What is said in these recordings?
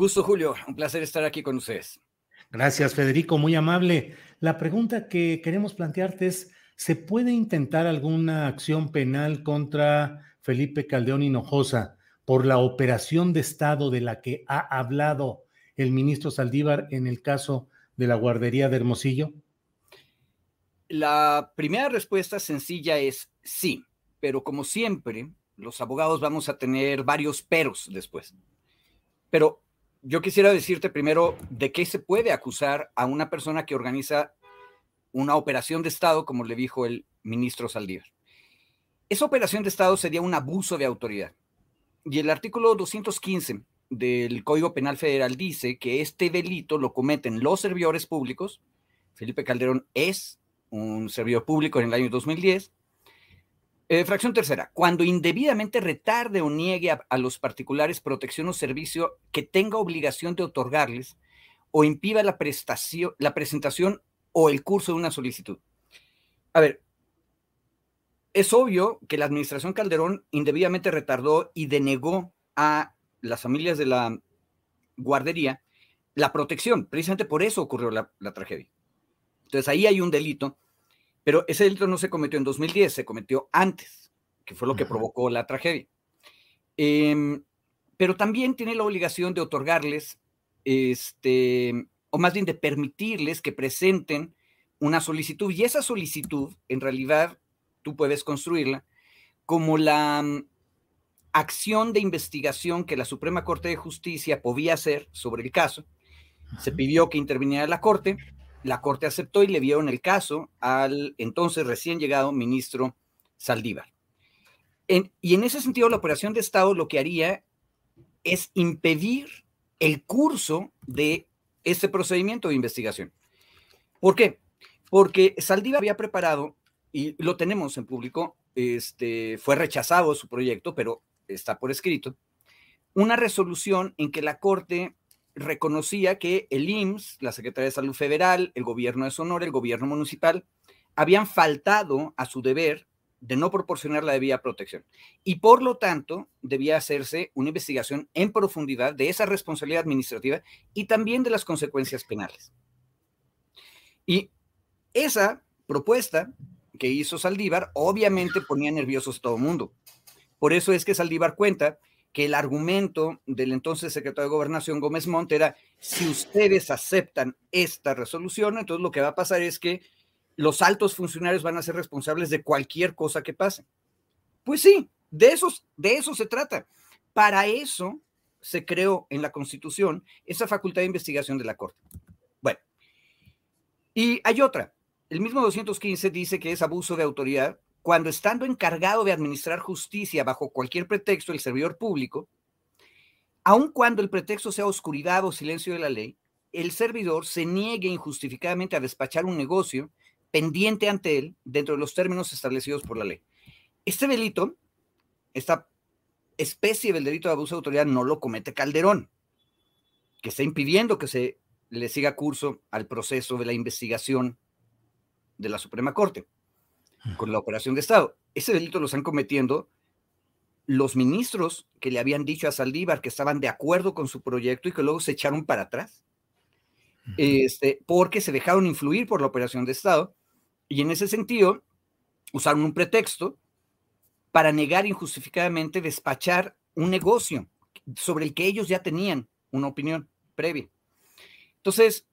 Gusto, Julio. Un placer estar aquí con ustedes. Gracias, Federico, muy amable. La pregunta que queremos plantearte es, ¿se puede intentar alguna acción penal contra Felipe Caldeón Hinojosa por la operación de Estado de la que ha hablado el ministro Saldívar en el caso de la guardería de Hermosillo? La primera respuesta sencilla es sí, pero como siempre, los abogados vamos a tener varios peros después. Pero yo quisiera decirte primero de qué se puede acusar a una persona que organiza una operación de Estado, como le dijo el ministro Saldívar. Esa operación de Estado sería un abuso de autoridad. Y el artículo 215 del Código Penal Federal dice que este delito lo cometen los servidores públicos. Felipe Calderón es un servidor público en el año 2010. Eh, fracción tercera, cuando indebidamente retarde o niegue a, los particulares protección o servicio que tenga obligación de otorgarles o impida la, prestación, la presentación o el curso de una solicitud. A ver, es obvio que la administración Calderón indebidamente retardó y denegó a las familias de la guardería la protección. Precisamente por eso ocurrió la, la tragedia. Entonces ahí hay un delito, pero ese delito no se cometió en 2010, se cometió antes, que fue lo que provocó la tragedia. Eh, pero también tiene la obligación de otorgarles, este, o más bien de permitirles que presenten una solicitud. Y esa solicitud, en realidad, tú puedes construirla como la um, acción de investigación que la Suprema Corte de Justicia podía hacer sobre el caso. Se pidió que interviniera la Corte, la Corte aceptó y le dieron el caso al entonces recién llegado ministro Saldívar. Y en ese sentido, la operación de Estado lo que haría es impedir el curso de este procedimiento de investigación. ¿Por qué? Porque Saldívar había preparado, y lo tenemos en público, este, fue rechazado su proyecto, pero está por escrito, una resolución en que la Corte reconocía que el IMSS, la Secretaría de Salud Federal, el gobierno de Sonora, el gobierno municipal, habían faltado a su deber de no proporcionar la debida protección. Y por lo tanto, debía hacerse una investigación en profundidad de esa responsabilidad administrativa y también de las consecuencias penales. Y esa propuesta que hizo Saldívar obviamente ponía nerviosos a todo el mundo. Por eso es que Saldívar cuenta que el argumento del entonces secretario de Gobernación Gómez Montt era, si ustedes aceptan esta resolución, entonces lo que va a pasar es que los altos funcionarios van a ser responsables de cualquier cosa que pase. Pues sí, de, esos, de eso se trata. Para eso se creó en la Constitución esa facultad de investigación de la Corte. Bueno, y hay otra. El mismo 215 dice que es abuso de autoridad cuando estando encargado de administrar justicia bajo cualquier pretexto el servidor público, aun cuando el pretexto sea oscuridad o silencio de la ley, el servidor se niegue injustificadamente a despachar un negocio pendiente ante él dentro de los términos establecidos por la ley. Este delito, esta especie del delito de abuso de autoridad no lo comete Calderón, que está impidiendo que se le siga curso al proceso de la investigación de la Suprema Corte con la operación de Estado. Ese delito lo están cometiendo los ministros que le habían dicho a Saldívar que estaban de acuerdo con su proyecto y que luego se echaron para atrás, este, porque se dejaron influir por la operación de Estado Y en ese sentido, usaron un pretexto para negar injustificadamente despachar un negocio sobre el que ellos ya tenían una opinión previa. Entonces,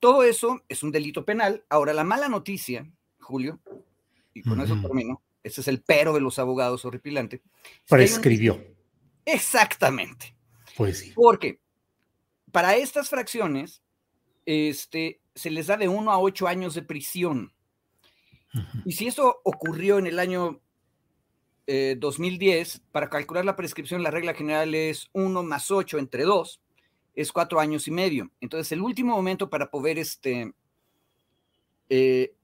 todo eso es un delito penal. Ahora, la mala noticia, Julio, y con eso termino, ese es el pero de los abogados horripilante. Prescribió. Exactamente. Pues sí. Porque para estas fracciones, este, se les da de uno a ocho años de prisión. Y si eso ocurrió en el año 2010, eh, para calcular la prescripción, la regla general es 1 más 8 entre 2, es 4 años y medio. Entonces, el último momento para poder este, eh,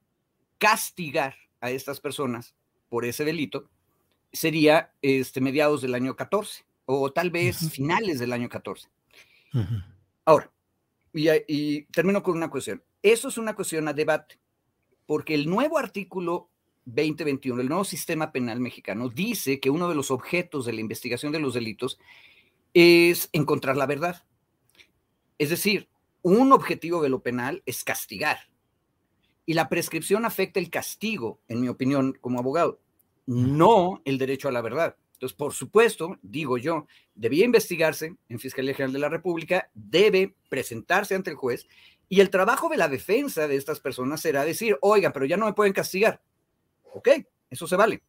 castigar a estas personas por ese delito sería este, mediados del año 14 o tal vez finales del año 14. Ahora, y, y termino con una cuestión. Eso es una cuestión a debate, porque el nuevo artículo 2021, el nuevo sistema penal mexicano, dice que uno de los objetos de la investigación de los delitos es encontrar la verdad. Es decir, un objetivo de lo penal es castigar. Y la prescripción afecta el castigo, en mi opinión, como abogado, no el derecho a la verdad. Entonces, por supuesto, digo yo, debía investigarse en Fiscalía General de la República, debe presentarse ante el juez y el trabajo de la defensa de estas personas será decir, oigan, pero ya no me pueden castigar. Ok, eso se vale.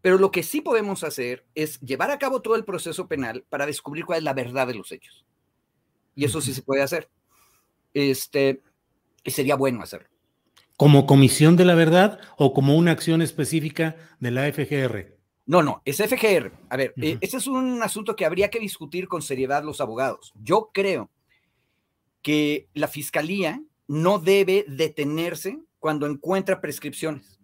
Pero lo que sí podemos hacer es llevar a cabo todo el proceso penal para descubrir cuál es la verdad de los hechos. Y eso sí se puede hacer. Este, y sería bueno hacerlo. ¿Como comisión de la verdad o como una acción específica de la FGR? No, no, es FGR. A ver, eh, ese es un asunto que habría que discutir con seriedad los abogados. Yo creo que la fiscalía no debe detenerse cuando encuentra prescripciones.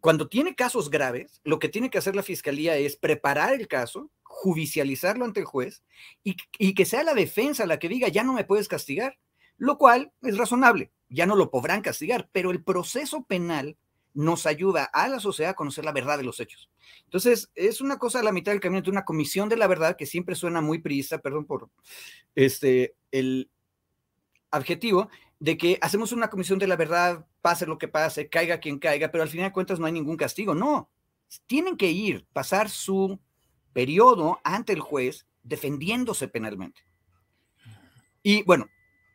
Cuando tiene casos graves, lo que tiene que hacer la fiscalía es preparar el caso, judicializarlo ante el juez y, que sea la defensa la que diga, ya no me puedes castigar, lo cual es razonable, ya no lo podrán castigar, pero el proceso penal nos ayuda a la sociedad a conocer la verdad de los hechos. Entonces, es una cosa a la mitad del camino, una comisión de la verdad que siempre suena muy priista, perdón por este, el adjetivo, de que hacemos una comisión de la verdad pase lo que pase, caiga quien caiga, pero al final de cuentas no hay ningún castigo. No, tienen que ir, pasar su periodo ante el juez defendiéndose penalmente. Y bueno,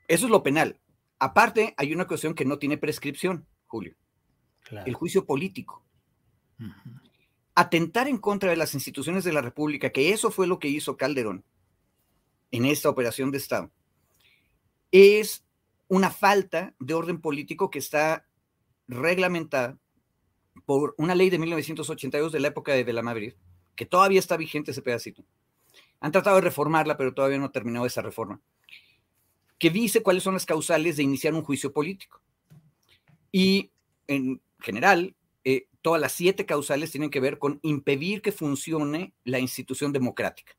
eso es lo penal. Aparte, hay una cuestión que no tiene prescripción, Julio. El juicio político. Atentar en contra de las instituciones de la República, que eso fue lo que hizo Calderón en esta operación de Estado, es una falta de orden político que está reglamentada por una ley de 1982 de la época de, la Madrid, que todavía está vigente ese pedacito. Han tratado de reformarla, pero todavía no ha terminado esa reforma, que dice cuáles son las causales de iniciar un juicio político. Y en general, eh, todas las siete causales tienen que ver con impedir que funcione la institución democrática.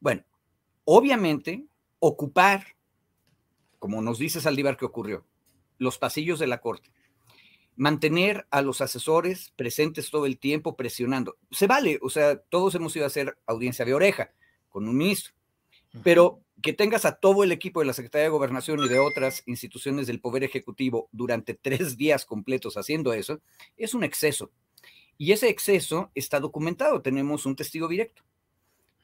Bueno, obviamente, ocupar como nos dice Saldívar que ocurrió, los pasillos de la corte. Mantener a los asesores presentes todo el tiempo presionando. Se vale, o sea, todos hemos ido a hacer audiencia de oreja con un ministro, pero que tengas a todo el equipo de la Secretaría de Gobernación y de otras instituciones del Poder Ejecutivo durante tres días completos haciendo eso, es un exceso. Y ese exceso está documentado. Tenemos un testigo directo,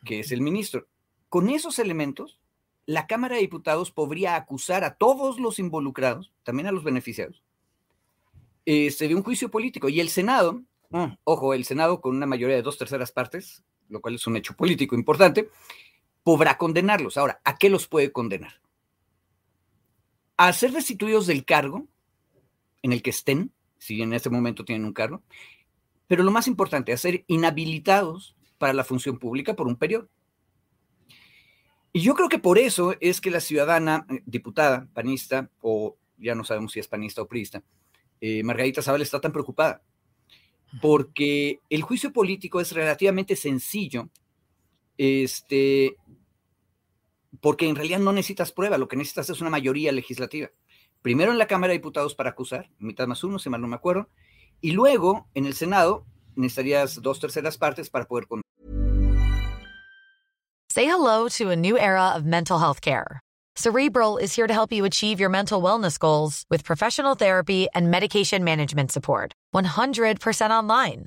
que es el ministro. Con esos elementos, la Cámara de Diputados podría acusar a todos los involucrados, también a los beneficiados, este, de un juicio político. Y el Senado, mm, ojo, el Senado con una mayoría de dos terceras partes, lo cual es un hecho político importante, podrá condenarlos. Ahora, ¿a qué los puede condenar? A ser destituidos del cargo en el que estén, si en ese momento tienen un cargo, pero lo más importante, a ser inhabilitados para la función pública por un periodo. Y yo creo que por eso es que la ciudadana, eh, diputada, panista, o ya no sabemos si es panista o priista, eh, Margarita Zavala está tan preocupada, porque el juicio político es relativamente sencillo, este, porque en realidad no necesitas prueba, lo que necesitas es una mayoría legislativa. Primero en la Cámara de Diputados para acusar, mitad más uno, si mal no me acuerdo, y luego en el Senado necesitarías dos terceras partes para poder. Say hello to a new era of mental health care. Cerebral is here to help you achieve your mental wellness goals with professional therapy and medication management support. 100% online.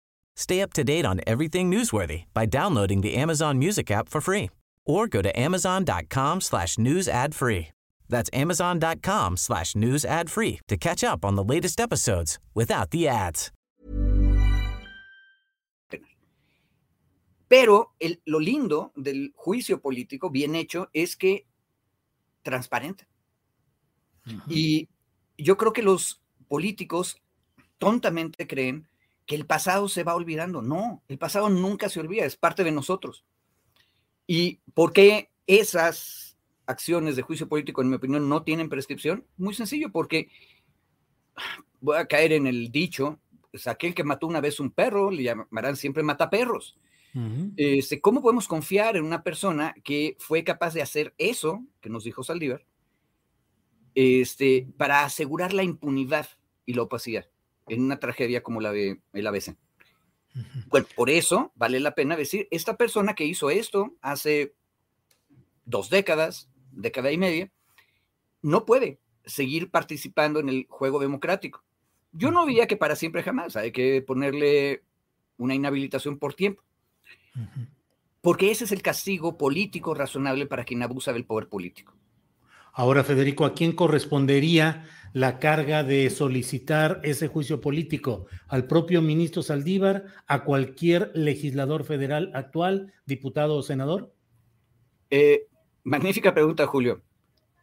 Stay up to date on everything newsworthy by downloading the Amazon Music app for free or go to amazon.com slash news ad free. That's amazon.com slash news ad free to catch up on the latest episodes without the ads. Pero el, lo lindo del juicio político bien hecho es que transparente. Uh -huh. Y yo creo que los políticos tontamente creen que el pasado se va olvidando. No, el pasado nunca se olvida, es parte de nosotros. ¿Y por qué esas acciones de juicio político, en mi opinión, no tienen prescripción? Muy sencillo, porque voy a caer en el dicho, pues aquel que mató una vez un perro, le llamarán siempre mataperros. Uh -huh. este, ¿Cómo podemos confiar en una persona que fue capaz de hacer eso, que nos dijo Saldívar, este, para asegurar la impunidad y la opacidad en una tragedia como la de el ABC? Uh -huh. Bueno, por eso vale la pena decir, esta persona que hizo esto hace dos décadas, década y media, no puede seguir participando en el juego democrático. Yo no diría que para siempre jamás, hay que ponerle una inhabilitación por tiempo. Uh -huh. Porque ese es el castigo político razonable para quien abusa del poder político. Ahora, Federico, ¿a quién correspondería la carga de solicitar ese juicio político? ¿Al propio ministro Saldívar? ¿A cualquier legislador federal actual, diputado o senador? Eh, magnífica pregunta, Julio.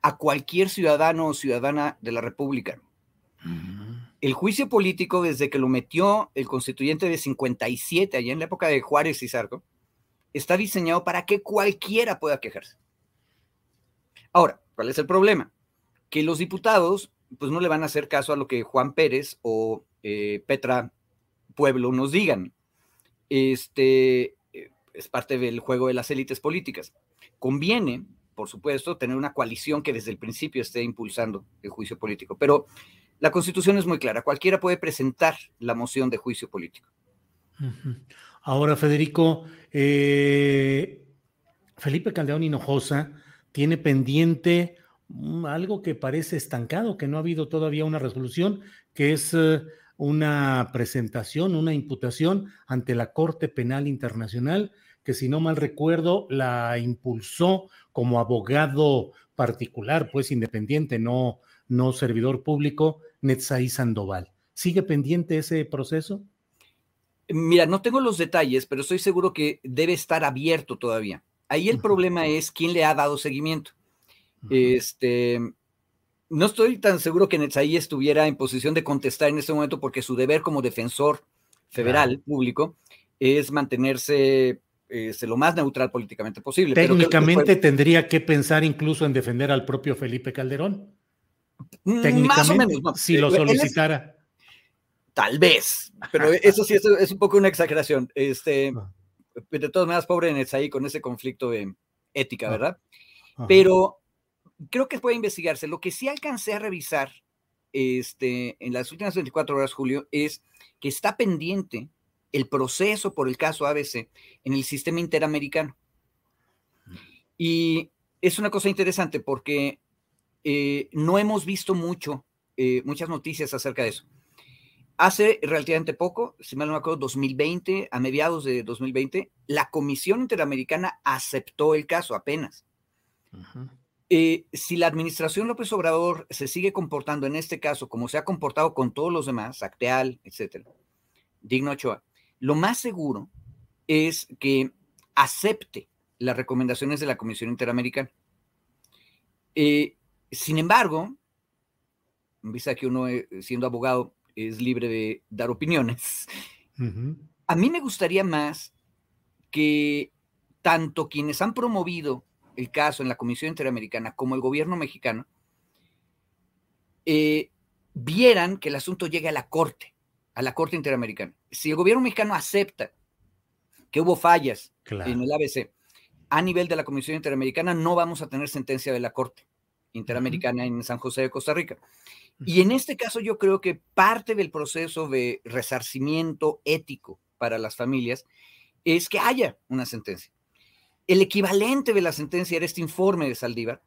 A cualquier ciudadano o ciudadana de la República. Uh -huh. El juicio político, desde que lo metió el constituyente de 57, allá en la época de Juárez y Zarco, está diseñado para que cualquiera pueda quejarse. Ahora, ¿cuál es el problema? Que los diputados, pues no le van a hacer caso a lo que Juan Pérez o eh, Petra Pueblo nos digan. Este es parte del juego de las élites políticas. Conviene, por supuesto, tener una coalición que desde el principio esté impulsando el juicio político, pero la Constitución es muy clara, cualquiera puede presentar la moción de juicio político. Ahora, Federico, eh, Felipe Caldeón Hinojosa tiene pendiente algo que parece estancado, que no ha habido todavía una resolución, que es uh, una presentación, una imputación ante la Corte Penal Internacional, que si no mal recuerdo, la impulsó como abogado particular, pues independiente, no, no servidor público, Netzaí Sandoval. ¿Sigue pendiente ese proceso? Mira, no tengo los detalles, pero estoy seguro que debe estar abierto todavía. Ahí el uh -huh. problema es quién le ha dado seguimiento. Uh -huh. Este, no estoy tan seguro que Netzaí estuviera en posición de contestar en este momento porque su deber como defensor federal claro. público es mantenerse este, lo más neutral políticamente posible. Técnicamente pero que fue... tendría que pensar incluso en defender al propio Felipe Calderón. Técnicamente, más o menos, no. si lo solicitara. Es, tal vez, pero eso sí es, es, un poco una exageración. Este, de todas maneras, pobre Netzaí con ese conflicto de ética, ¿verdad? Ajá. Pero creo que puede investigarse. Lo que sí alcancé a revisar este, en las últimas 24 horas, Julio, es que está pendiente el proceso por el caso ABC en el sistema interamericano. Y es una cosa interesante porque eh, no hemos visto mucho, eh, muchas noticias acerca de eso. Hace relativamente poco, si mal no me acuerdo, 2020, a mediados de 2020, la Comisión Interamericana aceptó el caso apenas. Uh. Eh, si la administración López Obrador se sigue comportando en este caso como se ha comportado con todos los demás, Acteal, etcétera, Digno Ochoa, lo más seguro es que acepte las recomendaciones de la Comisión Interamericana. Eh, sin embargo, vista que uno, eh, siendo abogado, es libre de dar opiniones, a mí me gustaría más que tanto quienes han promovido el caso en la Comisión Interamericana como el gobierno mexicano eh, vieran que el asunto llegue a la Corte, a la Corte Interamericana. Si el gobierno mexicano acepta que hubo fallas en el ABC a nivel de la Comisión Interamericana, no vamos a tener sentencia de la Corte Interamericana en San José de Costa Rica. Y en este caso yo creo que parte del proceso de resarcimiento ético para las familias es que haya una sentencia. El equivalente de la sentencia era este informe de Saldívar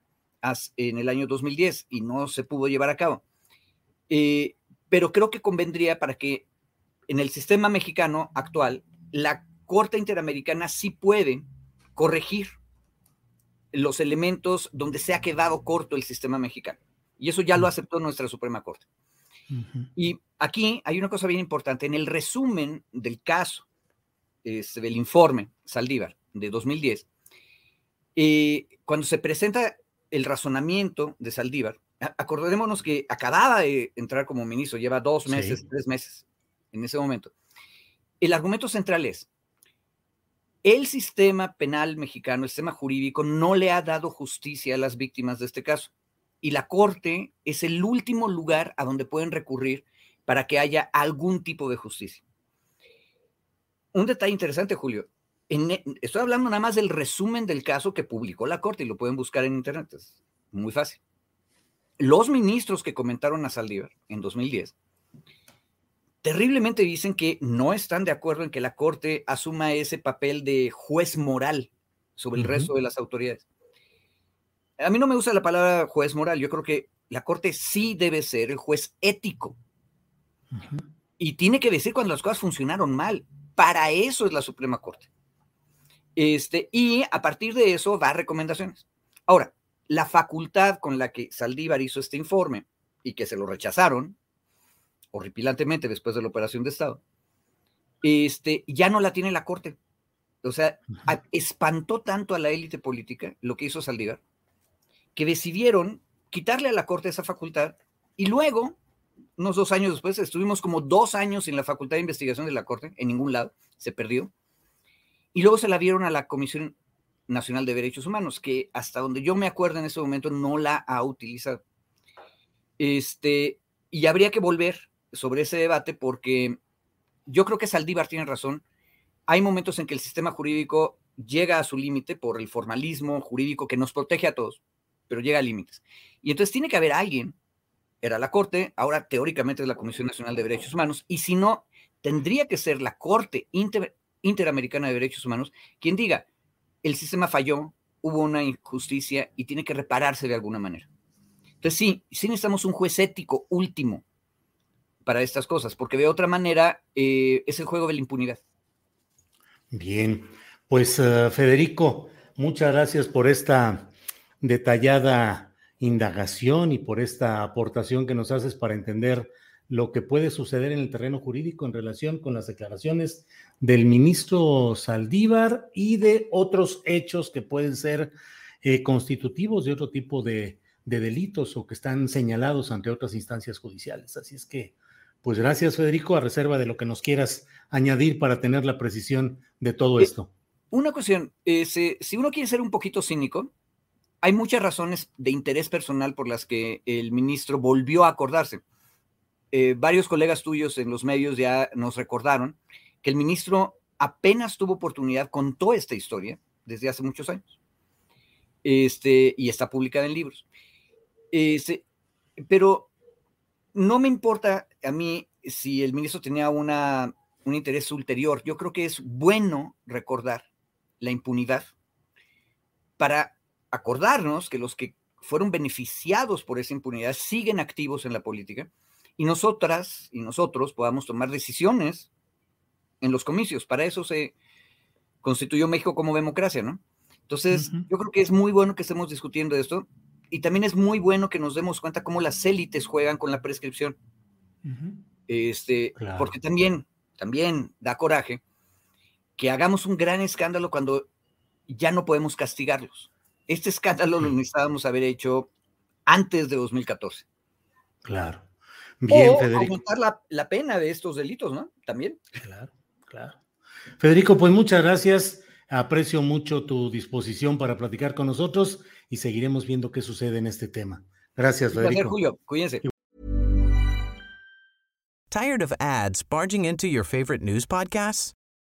en el año 2010 y no se pudo llevar a cabo. Eh, pero creo que convendría para que en el sistema mexicano actual la Corte Interamericana sí puede corregir los elementos donde se ha quedado corto el sistema mexicano. Y eso ya lo aceptó nuestra Suprema Corte. Y aquí hay una cosa bien importante. En el resumen del caso, este, del informe Saldívar de 2010, eh, cuando se presenta el razonamiento de Saldívar, acordémonos que acababa de entrar como ministro, lleva dos meses, tres meses en ese momento. El argumento central es, el sistema penal mexicano, el sistema jurídico, no le ha dado justicia a las víctimas de este caso. Y la Corte es el último lugar a donde pueden recurrir para que haya algún tipo de justicia. Un detalle interesante, Julio. E, estoy hablando nada más del resumen del caso que publicó la Corte y lo pueden buscar en Internet. Es muy fácil. Los ministros que comentaron a Saldívar en 2010 terriblemente dicen que no están de acuerdo en que la Corte asuma ese papel de juez moral sobre el resto de las autoridades. A mí no me gusta la palabra juez moral, yo creo que la Corte sí debe ser el juez ético. Y tiene que decir cuando las cosas funcionaron mal. Para eso es la Suprema Corte. Este, y a partir de eso da recomendaciones. Ahora, la facultad con la que Saldívar hizo este informe y que se lo rechazaron, horripilantemente después de la operación de Estado, este, ya no la tiene la Corte. O sea, espantó tanto a la élite política lo que hizo Saldívar, que decidieron quitarle a la Corte esa facultad y luego, unos dos años después, estuvimos como dos años en la Facultad de Investigación de la Corte, en ningún lado, se perdió, y luego se la dieron a la Comisión Nacional de Derechos Humanos, que hasta donde yo me acuerdo en ese momento no la ha utilizado. Este, y habría que volver sobre ese debate porque yo creo que Saldívar tiene razón. Hay momentos en que el sistema jurídico llega a su límite por el formalismo jurídico que nos protege a todos, pero llega a límites. Y entonces tiene que haber alguien, era la Corte, ahora teóricamente es la Comisión Nacional de Derechos Humanos, y si no, tendría que ser la Corte Interamericana de Derechos Humanos quien diga, el sistema falló, hubo una injusticia y tiene que repararse de alguna manera. Entonces sí, sí necesitamos un juez ético último para estas cosas, porque de otra manera eh, es el juego de la impunidad. Bien, pues eh, Federico, muchas gracias por esta detallada indagación y por esta aportación que nos haces para entender lo que puede suceder en el terreno jurídico en relación con las declaraciones del ministro Saldívar y de otros hechos que pueden ser eh, constitutivos de otro tipo de, de delitos o que están señalados ante otras instancias judiciales. Así es que pues gracias, Federico, a reserva de lo que nos quieras añadir para tener la precisión de todo eh, esto. Una cuestión, eh, si, uno quiere ser un poquito cínico, hay muchas razones de interés personal por las que el ministro volvió a acordarse. Eh, varios colegas tuyos en los medios ya nos recordaron que el ministro apenas tuvo oportunidad, contó esta historia desde hace muchos años. Este, y está publicada en libros. Este, pero no me importa a mí si el ministro tenía una, un interés ulterior. Yo creo que es bueno recordar la impunidad para acordarnos que los que fueron beneficiados por esa impunidad siguen activos en la política y nosotras y nosotros podamos tomar decisiones en los comicios. Para eso se constituyó México como democracia, ¿no? Entonces, yo creo que es muy bueno que estemos discutiendo esto y también es muy bueno que nos demos cuenta cómo las élites juegan con la prescripción. este, Porque también, también da coraje que hagamos un gran escándalo cuando ya no podemos castigarlos. Este escándalo lo necesitábamos haber hecho antes de 2014. Claro. Bien, o Federico. aumentar la, la pena de estos delitos, ¿no? También. Claro, claro. Federico, pues muchas gracias. Aprecio mucho tu disposición para platicar con nosotros y seguiremos viendo qué sucede en este tema. Gracias, placer, Federico. Julio. Cuídense. Tired of ads barging into your favorite news podcasts?